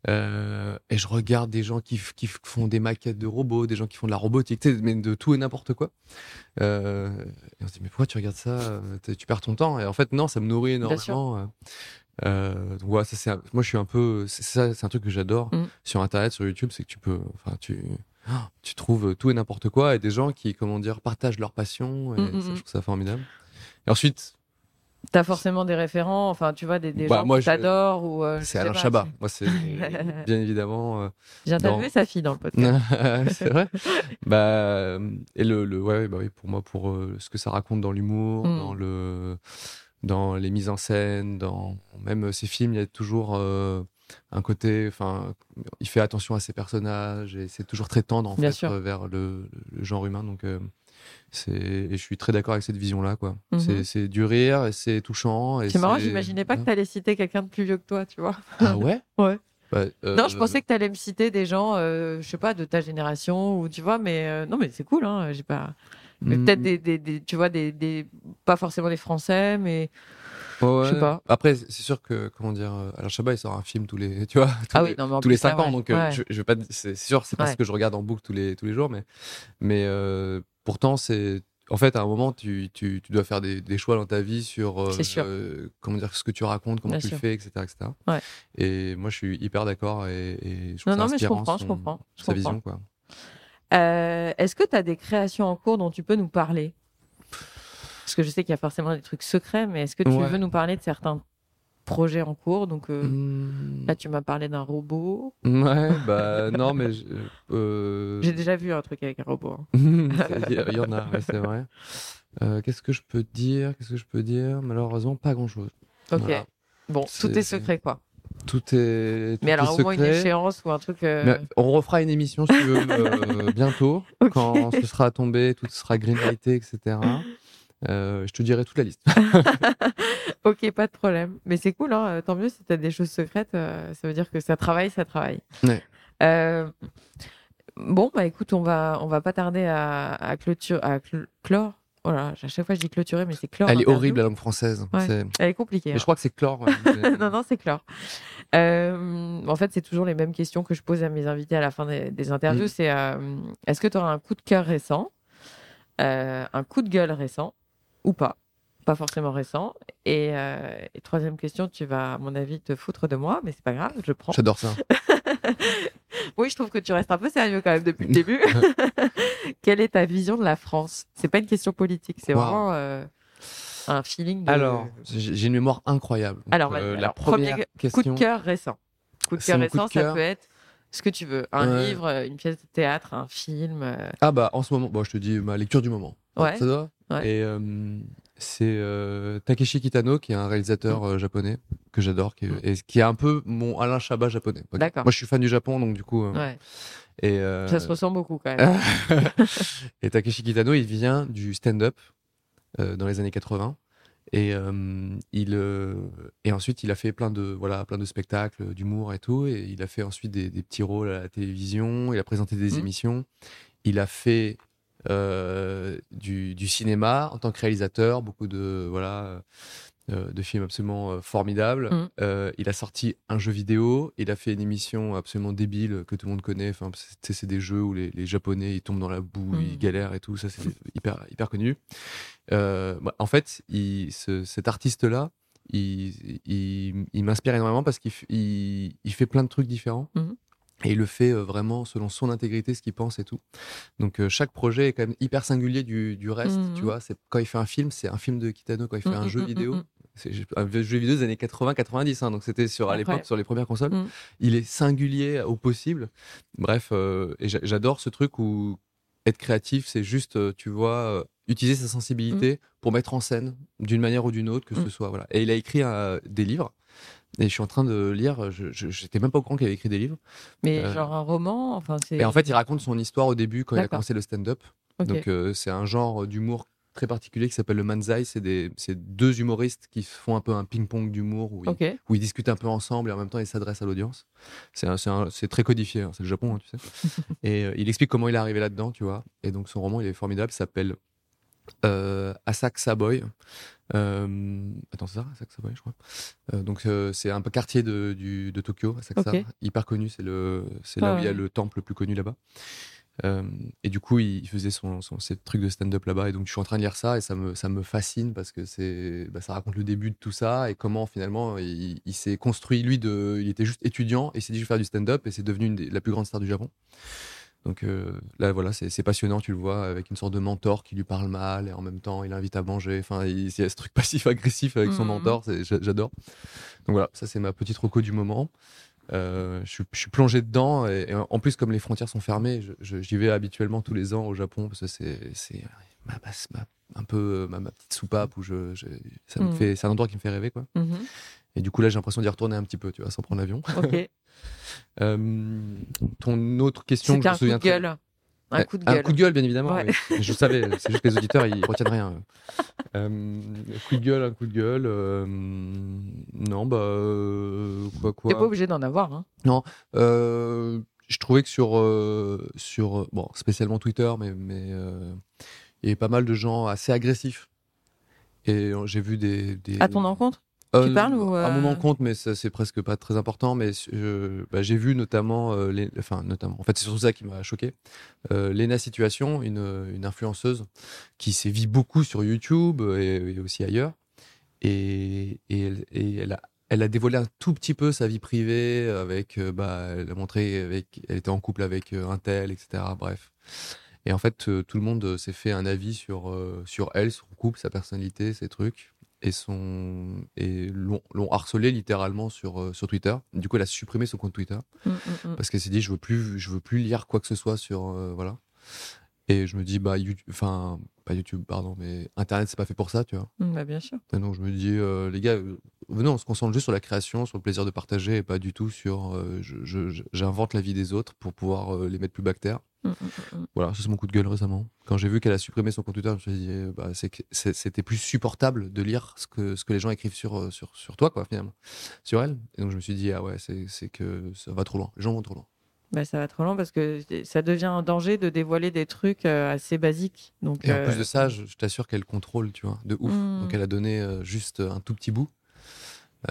Speaker 2: Euh, et je regarde des gens qui, f- qui f- font des maquettes de robots, des gens qui font de la robotique, tu sais, mais de tout et n'importe quoi. Euh, et on se dit, mais pourquoi tu regardes ça? T'es- Tu perds ton temps. Et en fait, non, ça me nourrit
Speaker 3: Bien sûr.
Speaker 2: énormément. euh. Euh, donc ça, c'est moi je suis un peu. C'est ça, c'est un truc que j'adore
Speaker 3: Mhm.
Speaker 2: sur Internet, sur YouTube, c'est que tu peux. Enfin, tu. Tu trouves tout et n'importe quoi et des gens qui, comment dire, partagent leur passion et
Speaker 3: Mhm,
Speaker 2: ça, je trouve ça formidable. Et ensuite,
Speaker 3: T'as forcément des référents, enfin, tu vois, des, des
Speaker 2: Bah,
Speaker 3: gens
Speaker 2: moi,
Speaker 3: que t'adores ou. euh,
Speaker 2: c'est Alain
Speaker 3: pas,
Speaker 2: Chabat. Moi, c'est bien évidemment. euh, dans-
Speaker 3: d'interviewer sa fille dans le podcast.
Speaker 2: c'est vrai. Bah, euh, et le, le ouais, bah oui, pour moi, pour euh, ce que ça raconte dans l'humour,
Speaker 3: Mm.
Speaker 2: dans le, dans les mises en scène, dans même ces films, il y a toujours euh, un côté, enfin, il fait attention à ses personnages et c'est toujours très tendre en
Speaker 3: Bien
Speaker 2: fait euh, vers le, le genre humain. Donc, euh, c'est, et je suis très d'accord avec cette vision-là, quoi.
Speaker 3: Mhm.
Speaker 2: C'est, c'est du rire et c'est touchant.
Speaker 3: C'est marrant, j'imaginais pas que t'allais citer quelqu'un de plus vieux que toi, tu vois.
Speaker 2: Ah ouais?
Speaker 3: Ouais.
Speaker 2: Bah, euh,
Speaker 3: Non, je pensais que tu allais me citer des gens, euh, je sais pas, de ta génération ou tu vois, mais euh, non, mais c'est cool, hein. J'ai pas. Mais
Speaker 2: mm,
Speaker 3: peut-être des, des, des- tu vois, des, des, pas forcément des Français, mais
Speaker 2: Ouais,
Speaker 3: Je sais pas.
Speaker 2: Après, c'est sûr que, comment dire, euh, Alain Chabat, il sort un film tous les, tu vois, tous
Speaker 3: ah
Speaker 2: les,
Speaker 3: oui, non, mais en
Speaker 2: tous les
Speaker 3: plus, ça,
Speaker 2: 5 ans.
Speaker 3: ouais.
Speaker 2: Donc, euh,
Speaker 3: Ouais.
Speaker 2: je, je vais pas, c'est sûr, c'est pas ce que je regarde en boucle tous les, tous les jours, mais, mais euh, pourtant, c'est, en fait, à un moment, tu, tu, tu dois faire des, des choix dans ta vie sur, euh, euh, comment dire, ce que tu racontes, comment
Speaker 3: Bien
Speaker 2: tu
Speaker 3: sûr.
Speaker 2: le fais, etc., etc.
Speaker 3: Ouais.
Speaker 2: Et moi, je suis hyper d'accord et, et je trouve
Speaker 3: Non,
Speaker 2: ça
Speaker 3: non, mais je comprends, je comprends, je
Speaker 2: sa
Speaker 3: comprends.
Speaker 2: vision, quoi.
Speaker 3: Euh, Est-ce que tu as des créations en cours dont tu peux nous parler? Parce que je sais qu'il y a forcément des trucs secrets, mais est-ce que tu
Speaker 2: Ouais.
Speaker 3: veux nous parler de certains projets en cours? Donc euh,
Speaker 2: Hmm.
Speaker 3: là, tu m'as parlé d'un robot.
Speaker 2: Ouais, bah, non, mais, euh,
Speaker 3: J'ai déjà vu un truc avec un robot. hein.
Speaker 2: Il y, en a, ouais, c'est vrai. Qu'est-ce que je peux dire? Qu'est-ce que je peux dire? Malheureusement, pas grand-chose.
Speaker 3: Ok.
Speaker 2: Voilà.
Speaker 3: Bon, tout est secret, quoi.
Speaker 2: Tout est. tout
Speaker 3: Mais alors,
Speaker 2: est
Speaker 3: au moins une échéance ou un truc. euh,
Speaker 2: Mais on refera une émission, si tu veux, euh, bientôt, quand ce sera tombé, tout sera greenlighté, etc. Euh, je te dirai toute la liste.
Speaker 3: Ok, pas de problème. Mais c'est cool, hein. tant mieux si tu as des choses secrètes. ça veut dire que ça travaille, ça travaille.
Speaker 2: Ouais.
Speaker 3: Bon, bah écoute, on va, on va pas tarder à, à, clôture, à cl- clore. Voilà, à chaque fois je dis clôturer, mais c'est clore.
Speaker 2: Elle est horrible, la langue française.
Speaker 3: Ouais. Elle est compliquée.
Speaker 2: Mais
Speaker 3: hein.
Speaker 2: je crois que c'est ouais. Mais-
Speaker 3: non, non, c'est clore. Euh, en fait, c'est toujours les mêmes questions que je pose à mes invités à la fin des, des interviews.
Speaker 2: Mm.
Speaker 3: C'est euh, est-ce que tu auras un coup de cœur récent, euh, un coup de gueule récent ou pas? Pas forcément récent. Et, et troisième question, tu vas, à mon avis, te foutre de moi, mais c'est pas grave, je prends.
Speaker 2: J'adore ça.
Speaker 3: oui, je trouve que tu restes un peu sérieux quand même depuis le début. Quelle est ta vision de la France? C'est pas une question politique, c'est
Speaker 2: Wow.
Speaker 3: vraiment un feeling de
Speaker 2: Alors, j'ai une mémoire incroyable. Donc,
Speaker 3: Alors,
Speaker 2: euh, la
Speaker 3: alors,
Speaker 2: première
Speaker 3: premier
Speaker 2: question.
Speaker 3: coup de cœur récent. Coup de cœur
Speaker 2: mon coup de
Speaker 3: récent, ça peut être ce que tu veux. Un livre, une pièce de théâtre, un film. euh,
Speaker 2: Ah bah en ce moment, bon, je te dis ma lecture du moment.
Speaker 3: Ouais.
Speaker 2: Ça doit?
Speaker 3: Ouais.
Speaker 2: Et euh, c'est euh, Takeshi Kitano qui est un réalisateur
Speaker 3: Mm.
Speaker 2: japonais que j'adore, qui, est- et qui est un peu mon Alain Chabat japonais.
Speaker 3: D'accord.
Speaker 2: Moi je suis fan du Japon donc du coup.
Speaker 3: Ouais.
Speaker 2: Et,
Speaker 3: Ça se ressent beaucoup quand même.
Speaker 2: et Takeshi Kitano, il vient du stand-up dans les années 80. Et, euh, il, euh, et ensuite, il a fait plein de, voilà, plein de spectacles, d'humour et tout. Et il a fait ensuite des, des petits rôles à la télévision. Il a présenté des
Speaker 3: Mhm.
Speaker 2: émissions. Il a fait euh, du, du cinéma en tant que réalisateur, beaucoup de, voilà, euh, de films absolument euh, formidables.
Speaker 3: Mhm.
Speaker 2: Euh, il a sorti un jeu vidéo. Il a fait une émission absolument débile que tout le monde connaît. Enfin, c'est des jeux où les, les Japonais ils tombent dans la boue,
Speaker 3: Mhm.
Speaker 2: ils galèrent et tout. Ça, c'est hyper, hyper connu. Bah, en fait, il- ce- cet artiste-là, il, il- il m'inspire énormément parce qu'il fait plein de trucs différents.
Speaker 3: Mhm.
Speaker 2: Et il le fait vraiment selon son intégrité, ce qu'il pense et tout. Donc euh, chaque projet est quand même hyper singulier du, du reste. Tu vois, c'est quand il fait un film, c'est un film de Kitano. Quand il fait un jeu vidéo, un jeu vidéo des années 80-90. hein, donc c'était sur à l'époque sur les premières consoles.
Speaker 3: Mhm.
Speaker 2: Il est singulier au possible. Bref, euh, et j'a- j'adore ce truc où être créatif, c'est juste, euh, tu vois, euh, utiliser sa sensibilité pour mettre en scène d'une manière ou d'une autre, que
Speaker 3: Mm.
Speaker 2: ce soit. Voilà. Et il a écrit euh, des livres. Et je suis en train de lire, je j'étais même pas au courant qu'il avait écrit des livres.
Speaker 3: Mais
Speaker 2: Euh,
Speaker 3: genre un roman, enfin.
Speaker 2: Et en fait, il raconte son histoire au début quand il a commencé le stand-up. Donc, euh, c'est un genre d'humour très particulier qui s'appelle le manzai. C'est deux humoristes qui font un peu un ping-pong d'humour où, ils-
Speaker 3: Ok.
Speaker 2: où ils discutent un peu ensemble et en même temps ils s'adressent à l'audience. C'est très codifié, hein, c'est le Japon, hein, tu sais. et euh, il explique comment il est arrivé là-dedans, tu vois. Et donc son roman, il est formidable, il s'appelle euh, Asakusa Boy. Euh, attends, c'est ça, Boy, je crois. Euh, donc c'est un quartier de, du- de Tokyo, Asakusa,
Speaker 3: Ok.
Speaker 2: hyper connu. C'est le, c'est là
Speaker 3: Ah
Speaker 2: où il y a le temple le plus connu là-bas. Euh, et du coup, il faisait son, son, ses trucs de stand-up là-bas. Et donc, je suis en train de lire ça et ça me, ça me fascine parce que c'est, bah, ça raconte le début de tout ça et comment finalement il, il s'est construit. Lui, de, il était juste étudiant et s'est dit je vais faire du stand-up et c'est devenu une des- la plus grande star du Japon. Donc euh, là, voilà, c'est passionnant, tu le vois, avec une sorte de mentor qui lui parle mal et en même temps il l'invite à manger. Enfin, il, il y a ce truc passif-agressif avec son
Speaker 3: Mhm.
Speaker 2: mentor, j'adore. Donc voilà, ça c'est ma petite reco du moment. Euh, je, suis- je suis plongé dedans et, et en plus comme les frontières sont fermées, j'y vais habituellement tous les ans au Japon parce que c'est ma, ma- un peu euh, ma, ma petite soupape où je, je- ça me
Speaker 3: Mhm.
Speaker 2: fait c'est un endroit qui me fait rêver quoi.
Speaker 3: Mhm.
Speaker 2: Et du coup là j'ai l'impression d'y retourner un petit peu, tu vois, sans prendre l'avion.
Speaker 3: Ok.
Speaker 2: Euh, ton autre question,
Speaker 3: C'était
Speaker 2: je
Speaker 3: un
Speaker 2: me souviens
Speaker 3: de
Speaker 2: très-
Speaker 3: gueule. Un coup de gueule.
Speaker 2: Un coup de gueule, bien évidemment.
Speaker 3: Ouais.
Speaker 2: oui. Mais Je savais, c'est juste que les auditeurs, ils retiennent rien. Euh, coup de gueule, un coup de gueule. euh, non, bah. euh, quoi, quoi.
Speaker 3: T'es pas obligé d'en avoir. Hein.
Speaker 2: Euh, je trouvais que sur. euh, sur euh, bon, spécialement Twitter, mais. mais euh, il y avait pas mal de gens assez agressifs. Et euh, j'ai vu des. des
Speaker 3: À ton encontre?
Speaker 2: euh,
Speaker 3: Tu parles ou,
Speaker 2: À mon
Speaker 3: euh,
Speaker 2: encontre, mais ça, c'est presque pas très important. Mais euh, bah, j'ai vu notamment, euh, les, enfin notamment, en fait c'est surtout ça qui m'a choqué. Euh, Lena Situation, une, une influenceuse qui sévit beaucoup sur YouTube et, et aussi ailleurs, et, et, elle, et elle a elle a dévoilé un tout petit peu sa vie privée avec, euh, bah, elle a montré avec, elle était en couple avec euh, un tel, etc. Bref. Et en fait, euh, tout le monde euh, s'est fait un avis sur, euh, sur elle, son couple, sa personnalité, ses trucs et son et l'ont l'ont harcelé littéralement sur euh, sur Twitter. Du coup, elle a supprimé son compte Twitter
Speaker 3: Mm, mm, mm.
Speaker 2: parce qu'elle s'est dit je veux plus je veux plus lire quoi que ce soit sur euh, voilà. Et je me dis bah YouTube, enfin pas YouTube pardon, mais Internet c'est pas fait pour ça, tu vois.
Speaker 3: Mm, bah, bien sûr.
Speaker 2: Et donc je me dis euh, les gars, venez on se concentre juste sur la création, sur le plaisir de partager et pas du tout sur je- j'invente la vie des autres pour pouvoir les mettre plus bactères. Voilà, ça, c'est mon coup de gueule récemment. Quand j'ai vu qu'elle a supprimé son compte Twitter, je me suis dit, euh, bah, c'était plus supportable de lire ce que, ce que les gens écrivent sur, euh, sur, sur toi, quoi, finalement, sur elle. Et donc je me suis dit, ah ouais, c'est que ça va trop loin. Les gens vont trop loin.
Speaker 3: Bah, ça va trop loin parce que ça devient un danger de dévoiler des trucs euh, assez basiques. Donc,
Speaker 2: Et en
Speaker 3: euh,
Speaker 2: plus de ça, je, je t'assure qu'elle contrôle, tu vois, de ouf.
Speaker 3: Mm.
Speaker 2: Donc elle a donné euh, juste un tout petit bout.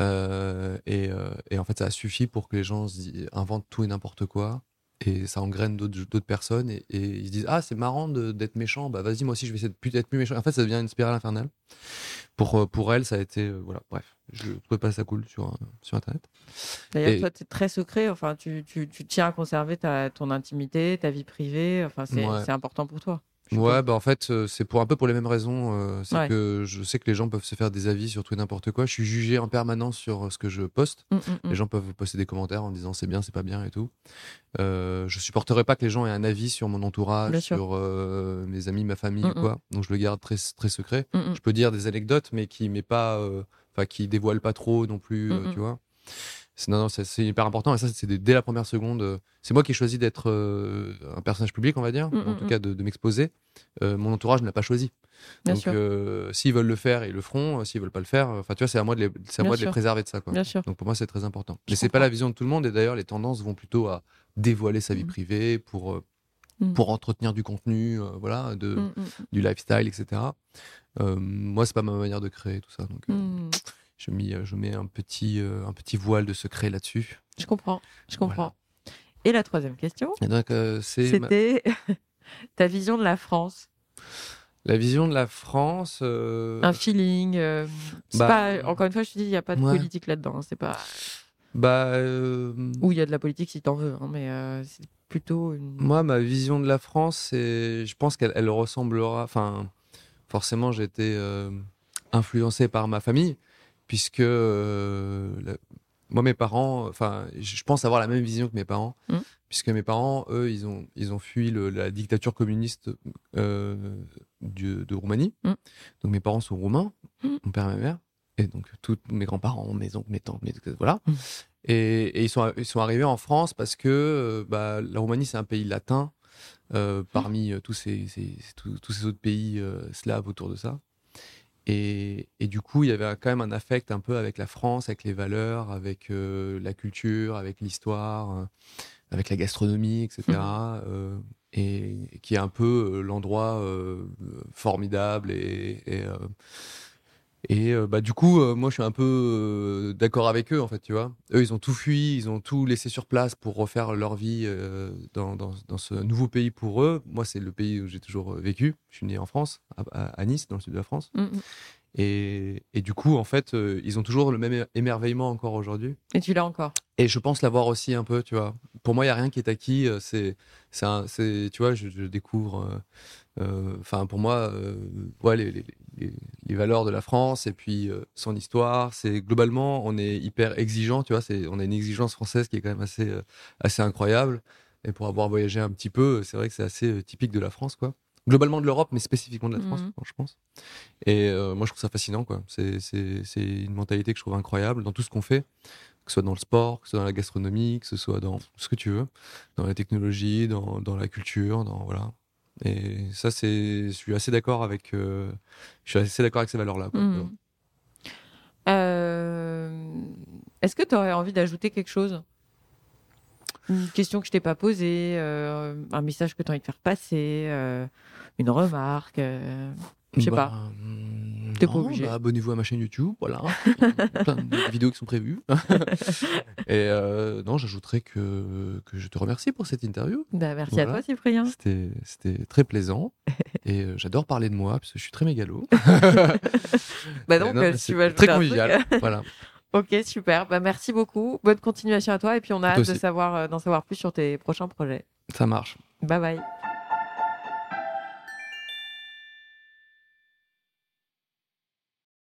Speaker 2: Euh, et, euh, et en fait, ça a suffi pour que les gens inventent tout et n'importe quoi. Et ça engraine d'autres personnes. Et, et ils se disent Ah, c'est marrant d'être méchant. Bah, vas-y, moi aussi, je vais essayer de d'être plus méchant. En fait, ça devient une spirale infernale. Pour, euh, pour elle, ça a été. euh, voilà, bref. Je trouvais pas ça cool sur, euh, sur Internet.
Speaker 3: D'ailleurs,
Speaker 2: Et-
Speaker 3: toi, tu es très secret. Enfin, tu, tu, tu tiens à conserver ta, ton intimité, ta vie privée. Enfin, c'est
Speaker 2: Ouais.
Speaker 3: c'est important pour toi.
Speaker 2: Ouais, bah en fait, euh, c'est pour un peu pour les mêmes raisons. euh, c'est
Speaker 3: Ouais.
Speaker 2: que je sais que les gens peuvent se faire des avis sur tout et n'importe quoi. Je suis jugé en permanence sur euh, ce que je poste.
Speaker 3: Mm, mm, mm.
Speaker 2: Les gens peuvent poster des commentaires en disant c'est bien, c'est pas bien et tout. Euh, je supporterai pas que les gens aient un avis sur mon entourage, sur euh, mes amis, ma famille
Speaker 3: Mm,
Speaker 2: ou quoi. Donc je le garde très très secret. Je peux dire des anecdotes, mais qui met pas, euh, enfin qui dévoilent pas trop non plus, tu vois. Non, non, c'est hyper important et ça, c'est dès- la première seconde. euh, C'est moi qui ai choisi d'être euh, un personnage public, on va dire,
Speaker 3: Mm,
Speaker 2: en
Speaker 3: mm,
Speaker 2: tout
Speaker 3: mm.
Speaker 2: cas de, de m'exposer. Euh, mon entourage ne l'a pas choisi.
Speaker 3: Bien
Speaker 2: Donc, euh, s'ils veulent le faire, ils le feront. Euh, S'ils veulent pas le faire, euh, enfin, tu vois, c'est à moi de les, à moi de les préserver de ça, quoi.
Speaker 3: Bien sûr.
Speaker 2: Donc pour moi, c'est très important.
Speaker 3: Je
Speaker 2: Mais c'est pas la vision de tout le monde. Et d'ailleurs, les tendances vont plutôt à dévoiler sa vie privée pour pour entretenir du contenu, voilà, de du lifestyle, etc. Moi, c'est pas ma manière de créer tout ça. Donc. Je, mis, euh, je mets un petit, euh, un petit voile de secret là-dessus.
Speaker 3: Je comprends. Je comprends. Et la troisième question,
Speaker 2: euh, ma-
Speaker 3: c'était ta vision de la France.
Speaker 2: la vision de la France. euh,
Speaker 3: Un feeling. euh,
Speaker 2: bah,
Speaker 3: pas, encore une fois, je te dis, il n'y a pas de
Speaker 2: ouais.
Speaker 3: politique là-dedans. hein, C'est pas.
Speaker 2: bah, euh,
Speaker 3: Ou il y a de la politique si t'en veux, hein, mais c'est plutôt une.
Speaker 2: Moi, ma vision de la France, c'est, je pense qu'elle elle ressemblera. Enfin, forcément, j'ai été influencé par ma famille, puisque euh, la- moi, mes parents, enfin, je pense avoir la même vision que mes parents,
Speaker 3: Mm.
Speaker 2: puisque mes parents, eux, ils ont, ils ont fui le- la dictature communiste euh, du- de Roumanie.
Speaker 3: Mm.
Speaker 2: Donc, mes parents sont roumains,
Speaker 3: Mm.
Speaker 2: mon père et ma mère, et donc tous mes grands-parents, mes oncles, mes tantes, mes, voilà. Et, et ils, sont, ils sont arrivés en France parce que euh, bah, la Roumanie, c'est un pays latin euh, parmi tous, ces, ces- tous, tous ces autres pays slaves autour de ça. Et, et du coup, il y avait quand même un affect un peu avec la France, avec les valeurs, avec euh, la culture, avec l'histoire, euh, avec la gastronomie, etc. euh, et, et qui est un peu l'endroit formidable et, et, euh, et euh, bah, du coup, euh, moi, je suis un peu euh, d'accord avec eux, en fait, tu vois. Eux, ils ont tout fui, ils ont tout laissé sur place pour refaire leur vie dans, dans, dans ce nouveau pays pour eux. Moi, c'est le pays où j'ai toujours vécu. Je suis né en France, à, Nice, dans le sud de la France.
Speaker 3: Mm, mm.
Speaker 2: Et, et du coup, en fait, euh, ils ont toujours le même émerveillement encore aujourd'hui.
Speaker 3: Et tu l'as encore.
Speaker 2: Et je pense l'avoir aussi un peu, tu vois. Pour moi, il y a rien qui est acquis. C'est, c'est, tu vois, je, je découvre. Euh, Enfin, pour moi, euh, ouais, les, les, les, les valeurs de la France et puis euh, son histoire, c'est globalement, on est hyper exigeant, tu vois. C'est, on a une exigence française qui est quand même assez, euh, assez incroyable. Et pour avoir voyagé un petit peu, c'est vrai que c'est assez typique de la France, quoi. Globalement de l'Europe, mais spécifiquement de la France,
Speaker 3: Mhm.
Speaker 2: je pense. Et euh, moi, je trouve ça fascinant, quoi. C'est, c'est, c'est une mentalité que je trouve incroyable dans tout ce qu'on fait que ce soit dans le sport, que ce soit dans la gastronomie, que ce soit dans ce que tu veux, dans la technologie, dans, dans la culture, dans voilà. Et ça, c'est, je suis assez d'accord avec, euh, je suis assez d'accord avec ces valeurs-là. quoi.
Speaker 3: Mm. Euh, Est-ce que tu aurais envie d'ajouter quelque chose? Une question que je t'ai pas posée, euh, un message que tu as envie de faire passer, une remarque. Je sais
Speaker 2: Bah,
Speaker 3: pas.
Speaker 2: hum,
Speaker 3: T'es pas obligé.
Speaker 2: bah, abonnez-vous à ma chaîne YouTube, voilà. Il y a plein de vidéos qui sont prévues. Et euh, non, j'ajouterais que, que je te remercie pour cette interview.
Speaker 3: Bah, merci à toi, Cyprien.
Speaker 2: C'était, très plaisant. Et euh, j'adore parler de moi, parce que je suis très mégalo.
Speaker 3: Bah donc,
Speaker 2: non,
Speaker 3: euh, tu veux
Speaker 2: très convivial. voilà.
Speaker 3: Ok, super. Bah, merci beaucoup. Bonne continuation à toi. Et puis, on a hâte de
Speaker 2: aussi.
Speaker 3: savoir, euh, d'en savoir plus sur tes prochains projets.
Speaker 2: Ça marche.
Speaker 3: Bye bye.